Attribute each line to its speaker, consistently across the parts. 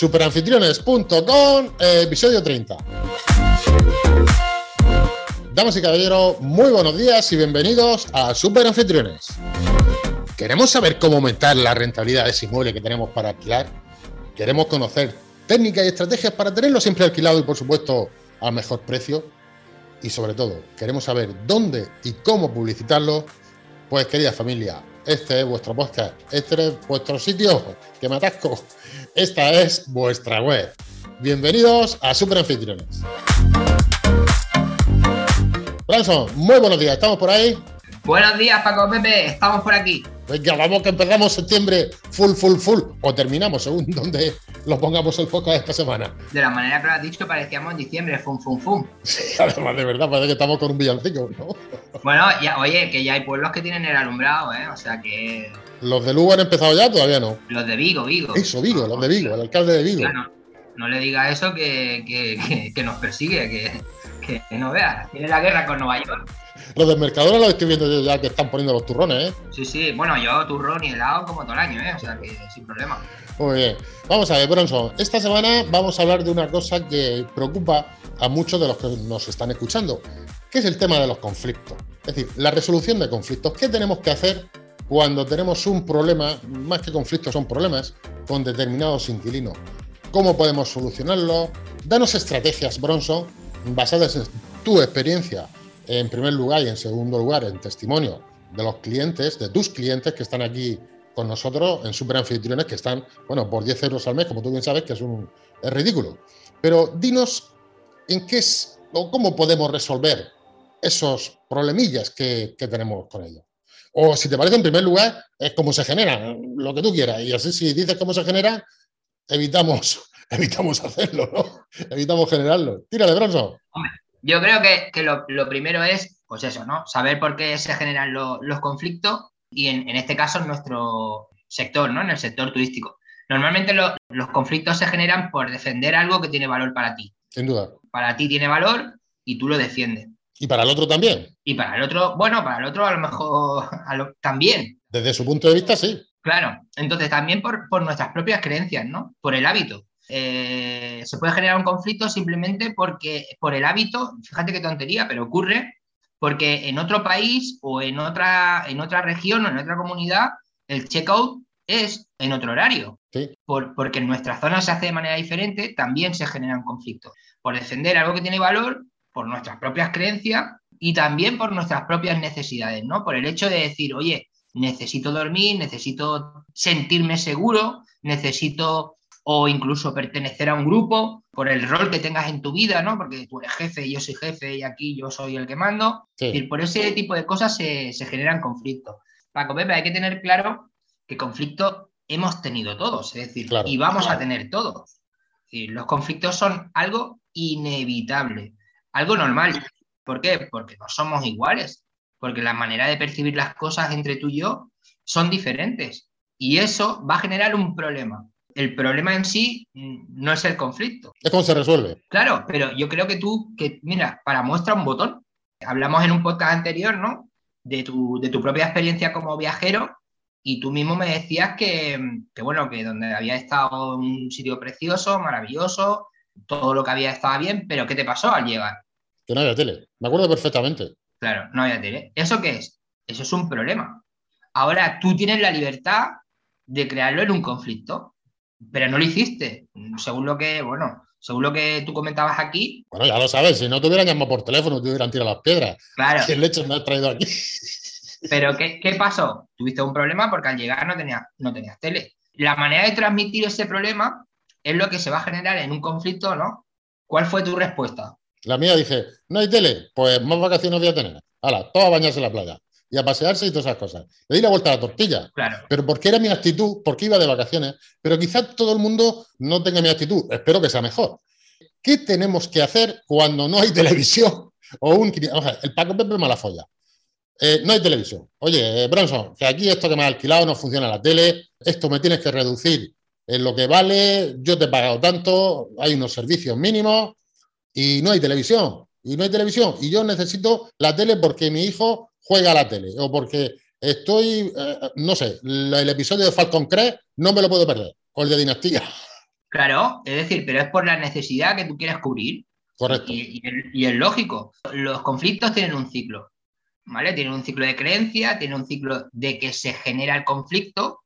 Speaker 1: Superanfitriones.com, episodio 30. Damas y caballeros, muy buenos días y bienvenidos a Superanfitriones. ¿Queremos saber cómo aumentar la rentabilidad de ese inmueble que tenemos para alquilar? ¿Queremos conocer técnicas y estrategias para tenerlo siempre alquilado y, por supuesto, al mejor precio? Y sobre todo, queremos saber dónde y cómo publicitarlo. Pues, querida familia, este es vuestro podcast, este es vuestro sitio, que me atasco. Esta es vuestra web. Bienvenidos a Super Anfitriones. Branson, muy buenos días, ¿estamos por ahí?
Speaker 2: Buenos días, Paco Pepe, estamos por aquí.
Speaker 1: Venga, vamos que empezamos septiembre full, full, full. O terminamos, según donde lo pongamos el podcast esta semana.
Speaker 2: De la manera que lo has dicho, parecíamos en diciembre, fum, fum, fum.
Speaker 1: Sí, además de verdad, parece que estamos con un villancico, ¿no?
Speaker 2: Bueno, ya, oye, que ya hay pueblos que tienen el alumbrado, ¿eh? O sea que.
Speaker 1: ¿Los de Lugo han empezado ya? Todavía no.
Speaker 2: Los de Vigo, Vigo.
Speaker 1: Eso, Vigo, los de Vigo, el alcalde de Vigo.
Speaker 2: No le diga eso que, que, que, que nos persigue, que, que no veas. Tiene la guerra con Nueva York.
Speaker 1: Los del Mercadona los estoy viendo yo ya que están poniendo los turrones, ¿eh?
Speaker 2: Sí, sí, bueno, yo turrón y helado como todo el año, ¿eh? O sea que sin problema.
Speaker 1: Muy bien. Vamos a ver, Bronson. Esta semana vamos a hablar de una cosa que preocupa a muchos de los que nos están escuchando, que es el tema de los conflictos. Es decir, la resolución de conflictos. ¿Qué tenemos que hacer cuando tenemos un problema, más que conflictos son problemas, con determinados inquilinos? ¿Cómo podemos solucionarlo? Danos estrategias, Bronson, basadas en tu experiencia en primer lugar y en segundo lugar en testimonio de los clientes, de tus clientes que están aquí con nosotros en super anfitriones que están, bueno, por 10 euros al mes, como tú bien sabes, que es, un, es ridículo. Pero dinos en qué es o cómo podemos resolver esos problemillas que tenemos con ellos. O si te parece, en primer lugar, es cómo se genera, lo que tú quieras. Y así, si dices cómo se genera, evitamos, evitamos hacerlo, ¿no? Evitamos generarlo. Tírale, Bronson.
Speaker 2: Yo creo que, que lo, lo, primero es, pues eso, ¿no? Saber por qué se generan lo, los conflictos y en, en, este caso en nuestro sector, ¿no? En el sector turístico. Normalmente lo, los conflictos se generan por defender algo que tiene valor para ti.
Speaker 1: Sin duda.
Speaker 2: Para ti tiene valor y tú lo defiendes.
Speaker 1: ¿Y para el otro también?
Speaker 2: Y para el otro, bueno, para el otro a lo mejor a lo, también.
Speaker 1: Desde su punto de vista, sí.
Speaker 2: Claro, entonces también por, por nuestras propias creencias, ¿no? Por el hábito. Eh, se puede generar un conflicto simplemente porque por el hábito, fíjate qué tontería, pero ocurre porque en otro país o en otra, en otra región o en otra comunidad el checkout es en otro horario.
Speaker 1: Sí.
Speaker 2: Por, porque en nuestra zona se hace de manera diferente, también se generan conflictos. Por defender algo que tiene valor, por nuestras propias creencias y también por nuestras propias necesidades, ¿no? Por el hecho de decir, oye, necesito dormir, necesito sentirme seguro, necesito o incluso pertenecer a un grupo por el rol que tengas en tu vida, ¿no? Porque tú eres jefe yo soy jefe y aquí yo soy el que mando.
Speaker 1: Sí.
Speaker 2: Es decir, por ese tipo de cosas se, se generan conflictos. Paco Pepe, hay que tener claro que conflictos hemos tenido todos, es decir,
Speaker 1: Claro.
Speaker 2: y vamos a tener todos. Es decir, los conflictos son algo inevitable, algo normal. ¿Por qué? Porque no somos iguales, porque la manera de percibir las cosas entre tú y yo son diferentes. Y eso va a generar un problema. El problema en sí mm, no es el conflicto.
Speaker 1: Es cómo se resuelve.
Speaker 2: Claro, pero yo creo que tú, que mira, para muestra un botón. Hablamos en un podcast anterior, ¿no? De tu, de tu propia experiencia como viajero y tú mismo me decías que, que, bueno, que donde había estado un sitio precioso, maravilloso, todo lo que había estaba bien, pero ¿qué te pasó al llegar?
Speaker 1: Que no había tele. Me acuerdo perfectamente.
Speaker 2: Claro, no había tele. ¿Eso qué es? Eso es un problema. Ahora tú tienes la libertad de crearlo en un conflicto, pero no lo hiciste. Según lo que, bueno, según lo que tú comentabas aquí.
Speaker 1: Bueno, ya lo sabes, si no te hubieran llamado por teléfono, te hubieran tirado las piedras.
Speaker 2: Claro.
Speaker 1: ¿Qué leche me has traído aquí?
Speaker 2: Pero ¿qué, ¿qué, pasó? Tuviste un problema porque al llegar no tenías, no tenías tele. La manera de transmitir ese problema es lo que se va a generar en un conflicto, ¿no? ¿Cuál fue tu respuesta?
Speaker 1: La mía dije, no hay tele, pues más vacaciones voy a tener. Hala, todo a bañarse en la playa y a pasearse y todas esas cosas. Le di la vuelta a la tortilla.
Speaker 2: Claro.
Speaker 1: Pero porque era mi actitud, porque iba de vacaciones. Pero quizás todo el mundo no tenga mi actitud. Espero que sea mejor. ¿Qué tenemos que hacer cuando no hay televisión o un... O sea, el Paco Pepe. Eh, no hay televisión. Oye, eh, Bronson, que aquí esto que me ha alquilado no funciona la tele, esto me tienes que reducir en lo que vale, yo te he pagado tanto, hay unos servicios mínimos y no hay televisión. Y no hay televisión. Y yo necesito la tele porque mi hijo juega a la tele o porque estoy, eh, no sé, el episodio de Falcon Crest no me lo puedo perder, o el de Dinastía.
Speaker 2: Claro, es decir, pero es por la necesidad que tú quieres cubrir.
Speaker 1: Correcto.
Speaker 2: Y, es lógico. Los conflictos tienen un ciclo, ¿vale? Tienen un ciclo de creencia, tienen un ciclo de que se genera el conflicto,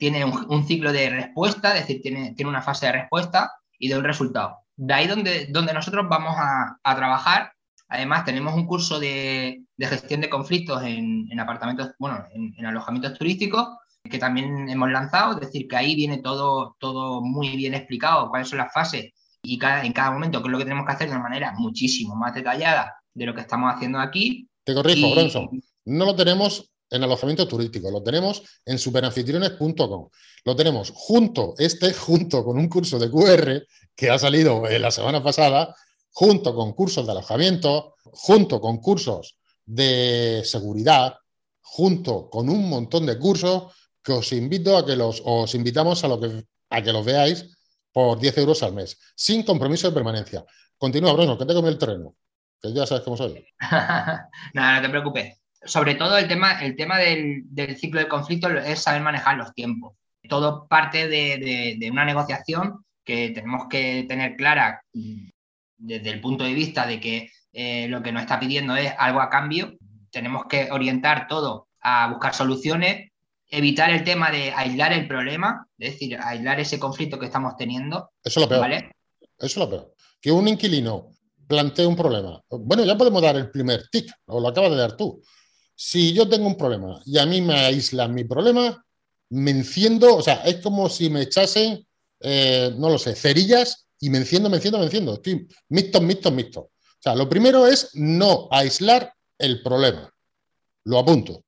Speaker 2: tiene un, ciclo de respuesta, es decir, tiene, tiene, una fase de respuesta y de un resultado. De ahí donde, donde nosotros vamos a, trabajar. Además, tenemos un curso de, gestión de conflictos en, apartamentos, bueno, en alojamientos turísticos que también hemos lanzado, es decir, que ahí viene todo, todo muy bien explicado, cuáles son las fases y cada, en cada momento qué es lo que tenemos que hacer de una manera muchísimo más detallada de lo que estamos haciendo aquí.
Speaker 1: Te corrijo, Bronson, no lo tenemos en alojamiento turístico, lo tenemos en superanfitriones.com. Lo tenemos junto, este junto con un curso de QR que ha salido la semana pasada, junto con cursos de alojamiento, junto con cursos de seguridad, junto con un montón de cursos que os invito a que los, os invitamos a, lo que, a que los veáis por 10 euros al mes, sin compromiso de permanencia. Continúa, Bruno, que te come el terreno, que ya sabes cómo soy.
Speaker 2: Nada, no te preocupes. Sobre todo el tema, el tema del, ciclo de conflicto es saber manejar los tiempos. Todo parte de, una negociación que tenemos que tener clara desde el punto de vista de que eh, lo que nos está pidiendo es algo a cambio. Tenemos que orientar todo a buscar soluciones evitar el tema de aislar el problema, es decir, aislar ese conflicto que estamos teniendo.
Speaker 1: Eso es lo peor.
Speaker 2: ¿vale?
Speaker 1: Eso es lo peor. Que un inquilino plantee un problema. Bueno, ya podemos dar el primer tic, o lo acabas de dar tú. Si yo tengo un problema y a mí me aíslan mi problema, me enciendo, o sea, es como si me echasen, eh, no lo sé, cerillas y me enciendo, me enciendo, me enciendo. Estoy mixto, mixto, mixto. O sea, lo primero es no aislar el problema. Lo apunto.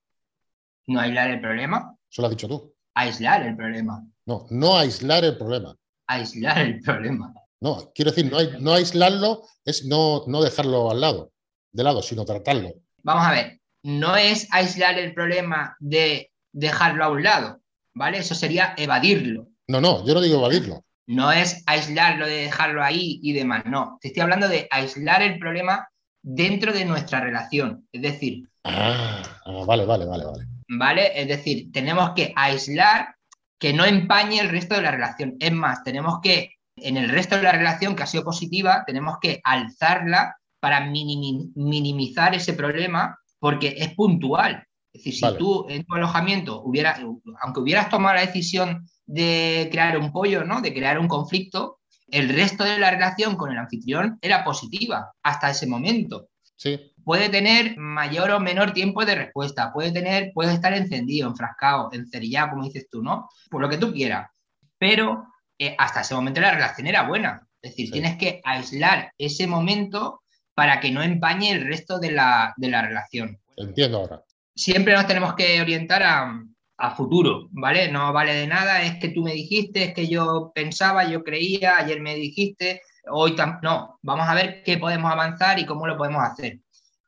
Speaker 2: No aislar el problema.
Speaker 1: Eso lo has dicho tú.
Speaker 2: Aislar el problema.
Speaker 1: No, no aislar el problema.
Speaker 2: Aislar el problema.
Speaker 1: No, quiero decir, no, aislarlo es no, no dejarlo al lado, de lado, sino tratarlo.
Speaker 2: Vamos a ver, no es aislar el problema de dejarlo a un lado, ¿vale? Eso sería evadirlo.
Speaker 1: No, no, yo no digo evadirlo.
Speaker 2: No es aislarlo de dejarlo ahí y demás, no. Te estoy hablando de aislar el problema dentro de nuestra relación. Es decir,
Speaker 1: Ah, ah, vale, vale, vale, vale.
Speaker 2: ¿Vale? Es decir, tenemos que aislar que no empañe el resto de la relación. Es más, tenemos que, en el resto de la relación que ha sido positiva, tenemos que alzarla para minimizar ese problema porque es puntual. Es decir, si tú en tu alojamiento hubieras, aunque hubieras tomado la decisión de crear un pollo, ¿no? De crear un conflicto, el resto de la relación con el anfitrión era positiva hasta ese momento.
Speaker 1: Sí
Speaker 2: puede tener mayor o menor tiempo de respuesta, puede tener, puede estar encendido, enfrascado, encerillado, como dices tú, ¿no? Por lo que tú quieras. Pero eh, hasta ese momento la relación era buena. Es decir, tienes que aislar ese momento para que no empañe el resto de la, relación.
Speaker 1: Entiendo ahora.
Speaker 2: Siempre nos tenemos que orientar a, a futuro, ¿vale? No vale de nada, es que tú me dijiste, es que yo pensaba, yo creía, ayer me dijiste, hoy no, vamos a ver qué podemos avanzar y cómo lo podemos hacer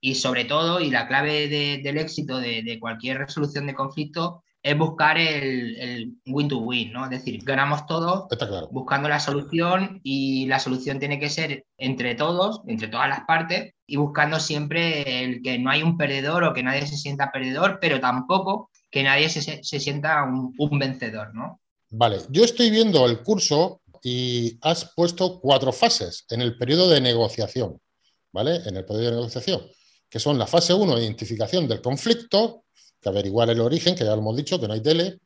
Speaker 2: y sobre todo, y la clave del éxito de, cualquier resolución de conflicto es buscar el, win-to-win, ¿no? Es decir, ganamos todos buscando la solución y la solución tiene que ser entre todos, entre todas las partes y buscando siempre el que no hay un perdedor o que nadie se sienta perdedor, pero tampoco que nadie se, se sienta un, un vencedor, ¿no?
Speaker 1: Vale, yo estoy viendo el curso y has puesto cuatro fases en el periodo de negociación, ¿vale? En el periodo de negociación que son la fase 1, identificación del conflicto, que averiguar el origen, que ya lo hemos dicho, que no hay tele.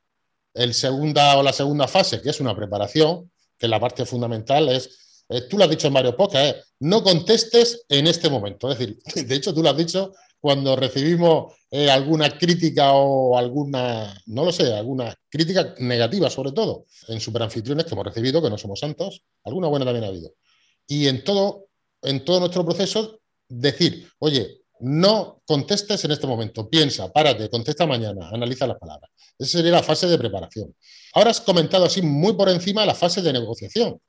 Speaker 1: El segunda o la segunda fase, que es una preparación, que la parte fundamental es, eh, tú lo has dicho en varios podcasts, no contestes en este momento. Es decir, de hecho tú lo has dicho cuando recibimos eh, alguna crítica o alguna, no lo sé, alguna crítica negativa sobre todo en superanfitriones que hemos recibido, que no somos santos, alguna buena también ha habido. Y en todo, en todo nuestro proceso, decir, oye, no contestes en este momento, piensa, párate, contesta mañana, analiza las palabras. Esa sería la fase de preparación. Ahora has comentado así muy por encima la fase de negociación,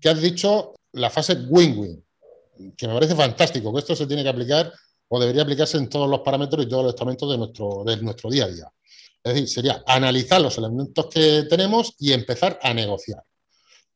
Speaker 1: que has dicho la fase win-win, que me parece fantástico, que esto se tiene que aplicar o debería aplicarse en todos los parámetros y todos los estamentos de nuestro, de nuestro día a día. Es decir, sería analizar los elementos que tenemos y empezar a negociar.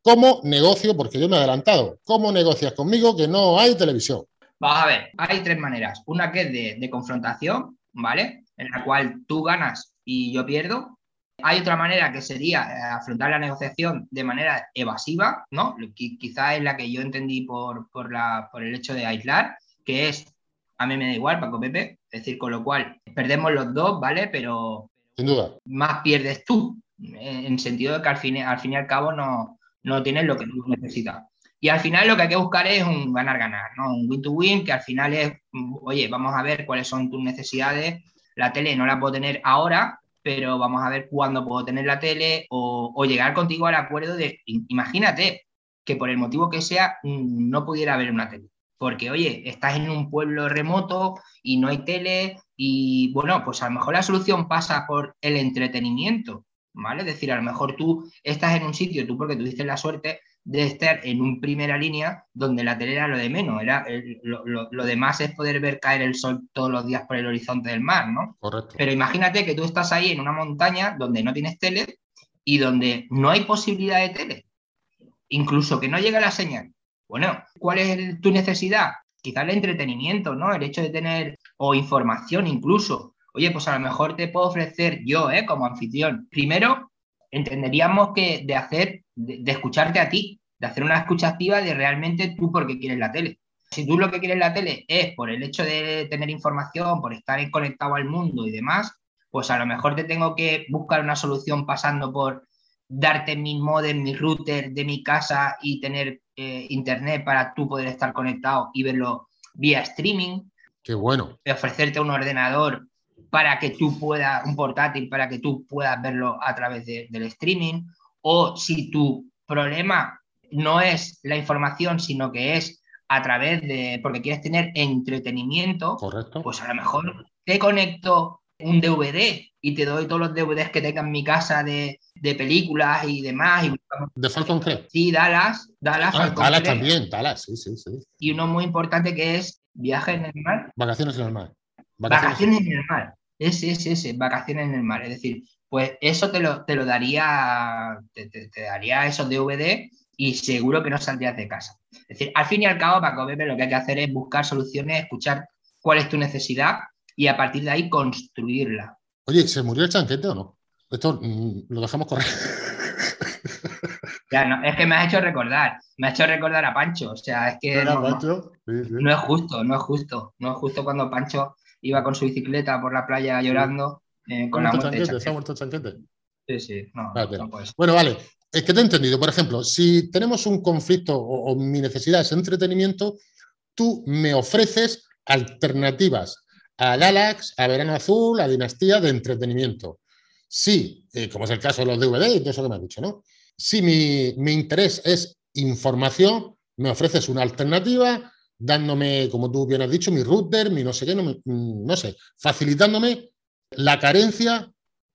Speaker 1: ¿Cómo negocio? Porque yo me he adelantado. ¿Cómo negocias conmigo que no hay televisión?
Speaker 2: Vamos a ver, hay tres maneras. Una que es de, confrontación, ¿vale? En la cual tú ganas y yo pierdo. Hay otra manera que sería eh, afrontar la negociación de manera evasiva, ¿no? Quizá es la que yo entendí por, por, la, por el hecho de aislar, que es, a mí me da igual, Paco Pepe, es decir, con lo cual perdemos los dos, ¿vale? Pero
Speaker 1: Sin duda.
Speaker 2: más pierdes tú, en sentido de que al fin, al fin y al cabo no, no tienes lo que tú necesitas. Y al final lo que hay que buscar es un ganar-ganar, ¿no? Un win-to-win, que al final es, oye, vamos a ver cuáles son tus necesidades. La tele no la puedo tener ahora, pero vamos a ver cuándo puedo tener la tele o, llegar contigo al acuerdo de, imagínate que por el motivo que sea mm, no pudiera haber una tele. Porque, oye, estás en un pueblo remoto y no hay tele y, bueno, pues a lo mejor la solución pasa por el entretenimiento, ¿vale? Es decir, a lo mejor tú estás en un sitio, tú porque tuviste la suerte de estar en un primera línea donde la tele era lo de menos, era lo, demás es poder ver caer el sol todos los días por el horizonte del mar, ¿no?
Speaker 1: Correcto.
Speaker 2: Pero imagínate que tú estás ahí en una montaña donde no tienes tele y donde no hay posibilidad de tele, incluso que no llega la señal. Bueno, ¿cuál es tu necesidad? Quizá el entretenimiento, ¿no? El hecho de tener, o información incluso. Oye, pues a lo mejor te puedo ofrecer yo, ¿eh? Como anfitrión. Primero, entenderíamos que de hacer, de, escucharte a ti, de hacer una escucha activa de realmente tú porque quieres la tele. Si tú lo que quieres la tele es por el hecho de tener información, por estar conectado al mundo y demás, pues a lo mejor te tengo que buscar una solución pasando por darte mi modem, mi router de mi casa y tener eh, internet para tú poder estar conectado y verlo vía streaming.
Speaker 1: Qué bueno.
Speaker 2: Ofrecerte un ordenador para que tú puedas, un portátil, para que tú puedas verlo a través del streaming, o si tu problema no es la información, sino que es a través de, porque quieres tener entretenimiento,
Speaker 1: Correcto.
Speaker 2: pues a lo mejor te conecto un DVD y te doy todos los DVDs que tenga en mi casa de, películas y demás.
Speaker 1: ¿De Falcon Crest?
Speaker 2: Sí, Dallas. Dallas,
Speaker 1: ah, Dallas también, Dallas, sí, sí, sí.
Speaker 2: Y uno muy importante que es viaje en el mar.
Speaker 1: Vacaciones en el mar.
Speaker 2: Vacaciones en el mar. Ese, ese, ese, vacaciones en el mar. Es decir, pues eso te lo, te lo daría, te, daría esos DVD y seguro que no saldrías de casa. Es decir, al fin y al cabo, Paco Pepe, lo que hay que hacer es buscar soluciones, escuchar cuál es tu necesidad y a partir de ahí construirla.
Speaker 1: Oye, ¿se murió el chanquete o no? Esto mm, lo dejamos correr.
Speaker 2: Ya, no, es que me has hecho recordar, me ha hecho recordar a Pancho, o sea, es que no, no, es justo, no es justo, no es justo cuando Pancho iba con su bicicleta por la playa llorando eh, con la muerte
Speaker 1: ¿Se ha muerto chanquete?
Speaker 2: Sí, sí, no,
Speaker 1: Bueno, vale, es que te he entendido. Por ejemplo, si tenemos un conflicto o, mi necesidad es entretenimiento, tú me ofreces alternativas a Galax, a Verano Azul, a Dinastía de entretenimiento. Sí, eh, como es el caso de los DVD y todo eso que me has dicho, ¿no? Si mi, mi interés es información, me ofreces una alternativa dándome, como tú bien has dicho, mi router, mi no sé qué, no, mm, no sé, facilitándome la carencia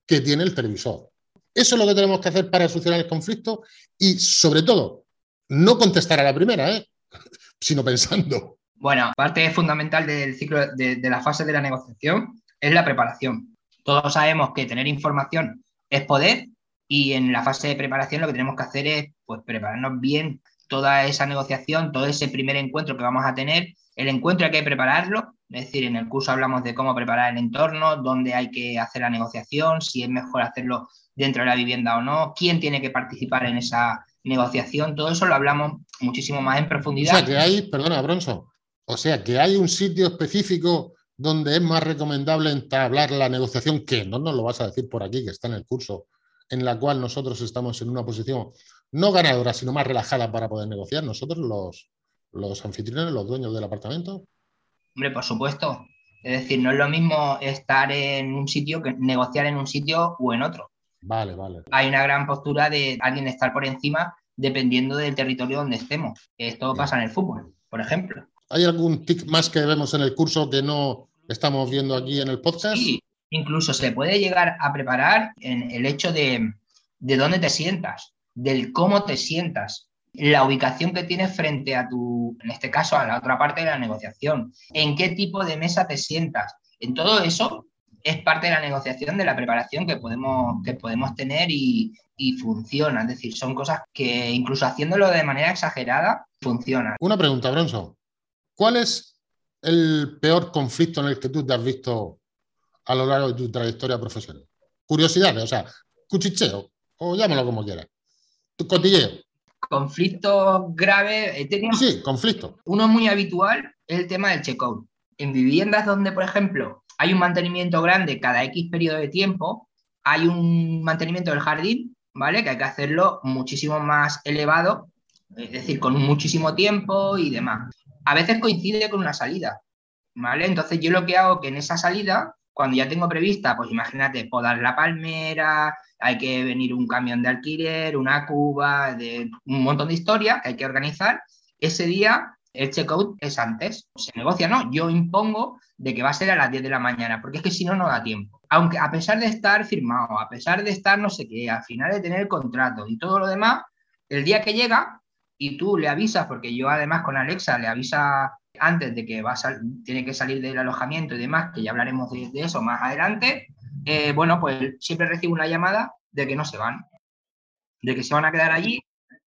Speaker 1: que tiene el televisor. Eso es lo que tenemos que hacer para solucionar el conflicto y, sobre todo, no contestar a la primera, ¿eh? sino pensando.
Speaker 2: Bueno, parte fundamental del ciclo de, de la fase de la negociación es la preparación. Todos sabemos que tener información es poder y en la fase de preparación lo que tenemos que hacer es pues, prepararnos bien toda esa negociación, todo ese primer encuentro que vamos a tener. El encuentro hay que prepararlo, es decir, en el curso hablamos de cómo preparar el entorno, dónde hay que hacer la negociación, si es mejor hacerlo dentro de la vivienda o no, quién tiene que participar en esa negociación, todo eso lo hablamos muchísimo más en profundidad.
Speaker 1: O sea, que hay, perdona, Bronzo, o sea, que hay un sitio específico donde es más recomendable entablar la negociación, que no nos lo vas a decir por aquí, que está en el curso, en la cual nosotros estamos en una posición no ganadora, sino más relajada para poder negociar nosotros, los, los anfitriones, los dueños del apartamento?
Speaker 2: Hombre, por supuesto. Es decir, no es lo mismo estar en un sitio que negociar en un sitio o en otro.
Speaker 1: Vale, vale.
Speaker 2: Hay una gran postura de alguien estar por encima dependiendo del territorio donde estemos. Esto pasa en el fútbol, por ejemplo.
Speaker 1: ¿Hay algún tic más que vemos en el curso que no estamos viendo aquí en el podcast?
Speaker 2: Sí, incluso se puede llegar a preparar en el hecho de, de dónde te sientas del cómo te sientas, la ubicación que tienes frente a tu, en este caso, a la otra parte de la negociación, en qué tipo de mesa te sientas. En todo eso es parte de la negociación, de la preparación que podemos, que podemos tener y, y funciona. Es decir, son cosas que incluso haciéndolo de manera exagerada, funcionan.
Speaker 1: Una pregunta, Bronson. ¿Cuál es el peor conflicto en el que tú te has visto a lo largo de tu trayectoria profesional? Curiosidades, o sea, cuchicheo, o llámalo como quieras. Cotilleo.
Speaker 2: Conflictos graves. Tenido
Speaker 1: Sí, conflicto.
Speaker 2: uno muy habitual es el tema del checkout. En viviendas donde, por ejemplo, hay un mantenimiento grande cada X periodo de tiempo, hay un mantenimiento del jardín, ¿vale? Que hay que hacerlo muchísimo más elevado, es decir, con muchísimo tiempo y demás. A veces coincide con una salida, ¿vale? Entonces yo lo que hago que en esa salida, cuando ya tengo prevista, pues imagínate, podar la palmera, hay que venir un camión de alquiler, una cuba, de un montón de historias que hay que organizar, ese día el checkout es antes. Se negocia, ¿no? Yo impongo de que va a ser a las 10 de la mañana, porque es que si no, no da tiempo. Aunque a pesar de estar firmado, a pesar de estar no sé qué, al final de tener el contrato y todo lo demás, el día que llega y tú le avisas, porque yo además con Alexa le avisa antes de que va a sal- tiene que salir del alojamiento y demás, que ya hablaremos de, de eso más adelante, eh, bueno, pues siempre recibo una llamada de que no se van, de que se van a quedar allí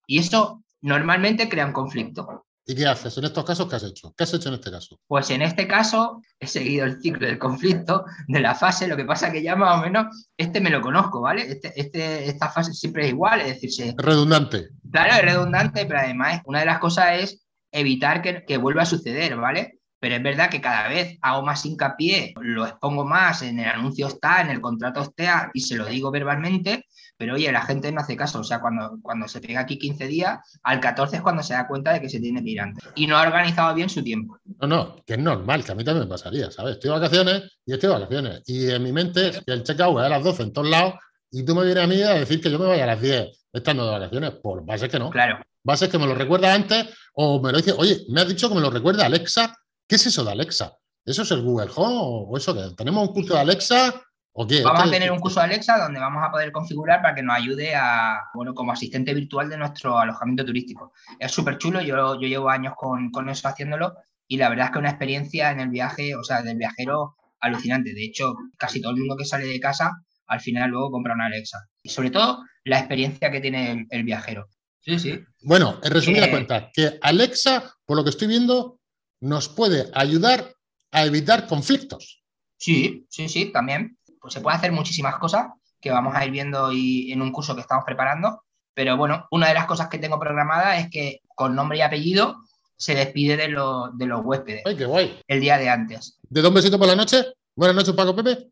Speaker 2: y eso normalmente crea un conflicto.
Speaker 1: ¿Y qué haces? En estos casos, ¿qué has hecho? ¿Qué has hecho en este caso?
Speaker 2: Pues en este caso he seguido el ciclo del conflicto, de la fase, lo que pasa que ya más o menos este me lo conozco, ¿vale? Este, este, esta fase siempre es igual, es decir, se-
Speaker 1: redundante.
Speaker 2: claro, es redundante, pero además una de las cosas es evitar que, que vuelva a suceder, ¿vale? Pero es verdad que cada vez hago más hincapié, lo expongo más, en el anuncio está, en el contrato está, y se lo digo verbalmente, pero oye, la gente no hace caso, o sea, cuando, cuando se pega aquí 15 días, al 14 es cuando se da cuenta de que se tiene que ir antes. Y no ha organizado bien su tiempo.
Speaker 1: No, no, que es normal, que a mí también me pasaría, ¿sabes? Estoy de vacaciones y estoy de vacaciones. Y en mi mente es que el checkout es a las 12 en todos lados y tú me vienes a mí a decir que yo me vaya a las 10 estando de vacaciones. Por base que no.
Speaker 2: Claro.
Speaker 1: Base que me lo recuerda antes o me lo dice, oye, me has dicho que me lo recuerda Alexa. ¿Qué es eso de Alexa? ¿Eso es el Google Home o eso qué? ¿Tenemos un curso de Alexa o qué?
Speaker 2: Vamos a
Speaker 1: ¿Qué-
Speaker 2: tener un curso de Alexa donde vamos a poder configurar para que nos ayude a, bueno, como asistente virtual de nuestro alojamiento turístico. Es súper chulo, yo, yo llevo años con, con eso haciéndolo y la verdad es que una experiencia en el viaje, o sea, del viajero alucinante. De hecho, casi todo el mundo que sale de casa al final luego compra una Alexa. Y sobre todo la experiencia que tiene el, el viajero. Sí, sí.
Speaker 1: Bueno, en resumidas
Speaker 2: Eh,
Speaker 1: cuentas, que Alexa, por lo que estoy viendo, nos puede ayudar a evitar conflictos.
Speaker 2: Sí, sí, sí, también. Pues se puede hacer muchísimas cosas que vamos a ir viendo y en un curso que estamos preparando. Pero bueno, una de las cosas que tengo programada es que con nombre y apellido se despide de, los- de los huéspedes
Speaker 1: ¡Ay, qué guay!
Speaker 2: el día de antes.
Speaker 1: ¿De dos besitos por la noche? Buenas noches, Paco Pepe.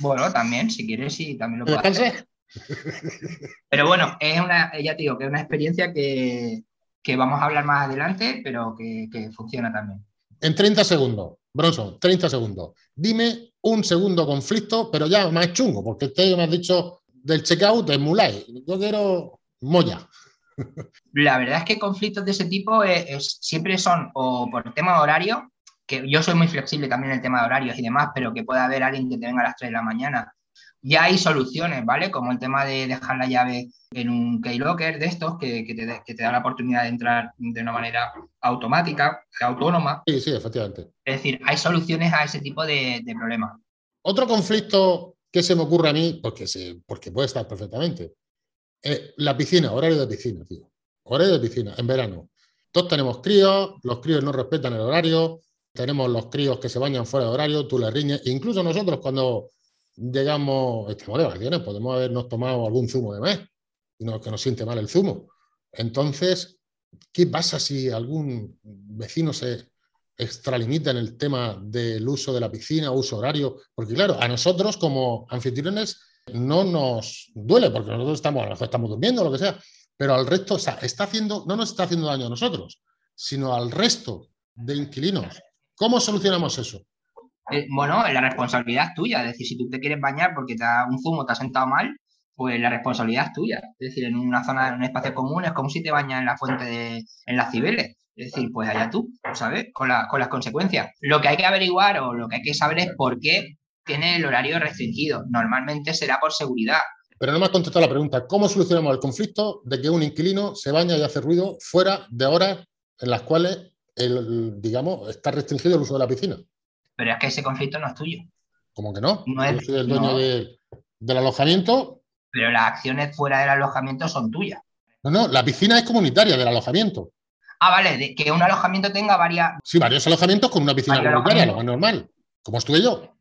Speaker 2: Bueno, también, si quieres, sí, también lo
Speaker 1: ¿Que
Speaker 2: puedo hacer. Pero bueno, es una, ya te digo, que es una experiencia que, que vamos a hablar más adelante, pero que, que funciona también.
Speaker 1: En 30 segundos, Bronson, 30 segundos. Dime un segundo conflicto, pero ya más chungo, porque usted me has dicho del checkout de Mulay. Yo quiero Moya.
Speaker 2: La verdad es que conflictos de ese tipo es- es- siempre son o por tema de horario, que yo soy muy flexible también en el tema de horarios y demás, pero que pueda haber alguien que te venga a las 3 de la mañana. Ya hay soluciones, ¿vale? Como el tema de dejar la llave en un keylocker de estos, que, que te, de- que te da la oportunidad de entrar de una manera automática, autónoma.
Speaker 1: Sí, sí, efectivamente.
Speaker 2: Es decir, hay soluciones a ese tipo de, de problemas.
Speaker 1: Otro conflicto que se me ocurre a mí, porque, se, porque puede estar perfectamente, eh, la piscina, horario de piscina, tío. Horario de piscina, en verano. Todos tenemos críos, los críos no respetan el horario, tenemos los críos que se bañan fuera de horario, tú les riñes, incluso nosotros cuando llegamos, estamos de vacaciones, podemos habernos tomado algún zumo de mes y que nos siente mal el zumo. Entonces, ¿qué pasa si algún vecino se extralimita en el tema del uso de la piscina, uso horario? Porque claro, a nosotros como anfitriones no nos duele, porque nosotros estamos, a lo mejor estamos durmiendo lo que sea, pero al resto, o sea, está haciendo, no nos está haciendo daño a nosotros, sino al resto de inquilinos. ¿Cómo solucionamos eso?
Speaker 2: Eh, bueno, la responsabilidad es tuya. Es decir, si tú te quieres bañar porque te da un zumo, te has sentado mal, pues la responsabilidad es tuya. Es decir, en una zona, en un espacio común, es como si te bañas en la fuente de, en las Cibeles. Es decir, pues allá tú, ¿sabes? Con, la- con las consecuencias. Lo que hay que averiguar o lo que hay que saber es por qué tiene el horario restringido. Normalmente será por seguridad.
Speaker 1: Pero no me has contestado la pregunta, ¿cómo solucionamos el conflicto de que un inquilino se baña y hace ruido fuera de horas en las cuales, el, digamos, está restringido el uso de la piscina?
Speaker 2: Pero es que ese conflicto no es tuyo.
Speaker 1: ¿Cómo que no?
Speaker 2: No es-
Speaker 1: Yo soy el dueño
Speaker 2: no.
Speaker 1: de- del alojamiento.
Speaker 2: Pero las acciones fuera del alojamiento son tuyas.
Speaker 1: No, no, la piscina es comunitaria del alojamiento.
Speaker 2: Ah, vale, de que un alojamiento tenga varias,
Speaker 1: Sí, varios alojamientos con una piscina comunitaria, lo más normal. Como estuve yo.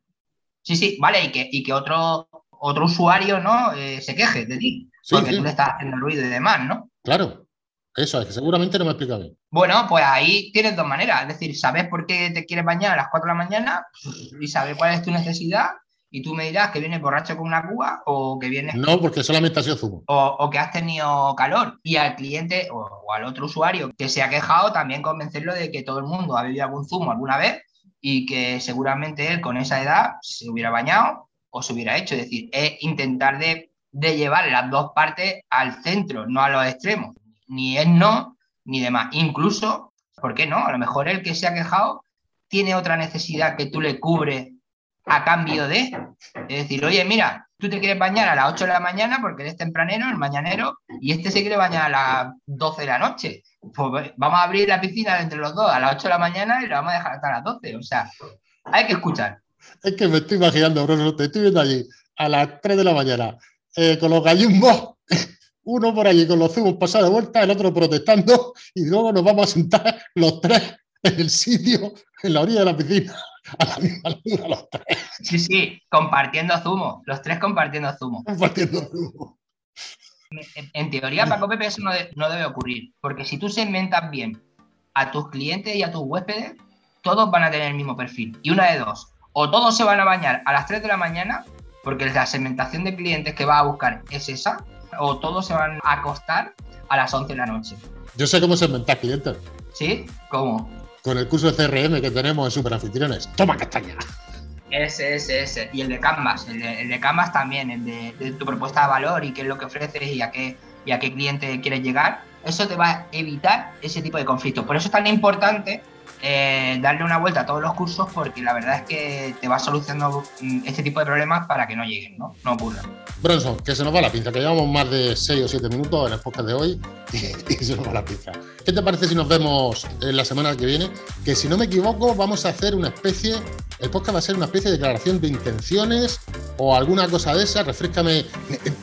Speaker 2: Sí, sí, vale, y que, y que otro, otro usuario no eh, se queje de ti, porque tú le estás haciendo ruido y demás, ¿no?
Speaker 1: Claro, eso es, que seguramente no me explica bien.
Speaker 2: Bueno, pues ahí tienes dos maneras, es decir, sabes por qué te quieres bañar a las 4 de la mañana y sabes cuál es tu necesidad y tú me dirás que vienes borracho con una cuba o que vienes...
Speaker 1: No, porque solamente ha sido zumo.
Speaker 2: O, que has tenido calor. Y al cliente o, al otro usuario que se ha quejado, también convencerlo de que todo el mundo ha bebido algún zumo alguna vez y que seguramente él con esa edad se hubiera bañado o se hubiera hecho. Es decir, es intentar de, de llevar las dos partes al centro, no a los extremos. Ni es no, ni demás. Incluso, ¿por qué no? A lo mejor el que se ha quejado tiene otra necesidad que tú le cubres a cambio de. Es decir, oye, mira, tú te quieres bañar a las 8 de la mañana porque eres tempranero, el mañanero, y este se quiere bañar a las 12 de la noche. Pues vamos a abrir la piscina entre los dos a las 8 de la mañana y lo vamos a dejar hasta las 12. O sea, hay que escuchar.
Speaker 1: Es que me estoy imaginando, bro, te estoy viendo allí a las 3 de la mañana eh, con los gallumbos, uno por allí con los zumos pasados de vuelta, el otro protestando, y luego nos vamos a sentar los tres en el sitio, en la orilla de la piscina a la misma altura los tres.
Speaker 2: Sí, sí, compartiendo zumo, los tres compartiendo zumo.
Speaker 1: Compartiendo zumo.
Speaker 2: En teoría, Paco Pepe, eso no, debe ocurrir, porque si tú segmentas bien a tus clientes y a tus huéspedes, todos van a tener el mismo perfil. Y una de dos, o todos se van a bañar a las 3 de la mañana, porque la segmentación de clientes que va a buscar es esa, o todos se van a acostar a las 11 de la noche.
Speaker 1: Yo sé cómo segmentar clientes.
Speaker 2: ¿Sí? ¿Cómo?
Speaker 1: con el curso de CRM que tenemos en Superanfitriones. ¡Toma castaña!
Speaker 2: Ese, ese, ese. Y el de Canvas, el de, Canvas también, el de, tu propuesta de valor y qué es lo que ofreces y a qué, y a qué cliente quieres llegar. Eso te va a evitar ese tipo de conflictos. Por eso es tan importante eh, darle una vuelta a todos los cursos porque la verdad es que te va solucionando mm, este tipo de problemas para que no lleguen, ¿no? No ocurran.
Speaker 1: Bronson, que se nos va la pinza, que llevamos más de 6 o 7 minutos en el podcast de hoy y, se nos va la pinza. ¿Qué te parece si nos vemos en la semana que viene? Que si no me equivoco, vamos a hacer una especie, el podcast va a ser una especie de declaración de intenciones o alguna cosa de esa. Refrescame.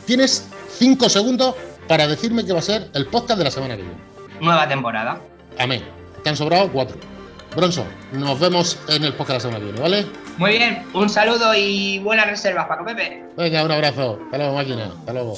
Speaker 1: Tienes 5 segundos para decirme que va a ser el podcast de la semana que viene.
Speaker 2: Nueva temporada.
Speaker 1: Amén. Te han sobrado 4. Bronson, nos vemos en el podcast la semana que viene, ¿vale?
Speaker 2: Muy bien, un saludo y buenas reservas, Paco Pepe.
Speaker 1: Venga, un abrazo. Hasta luego, máquina. Hasta luego.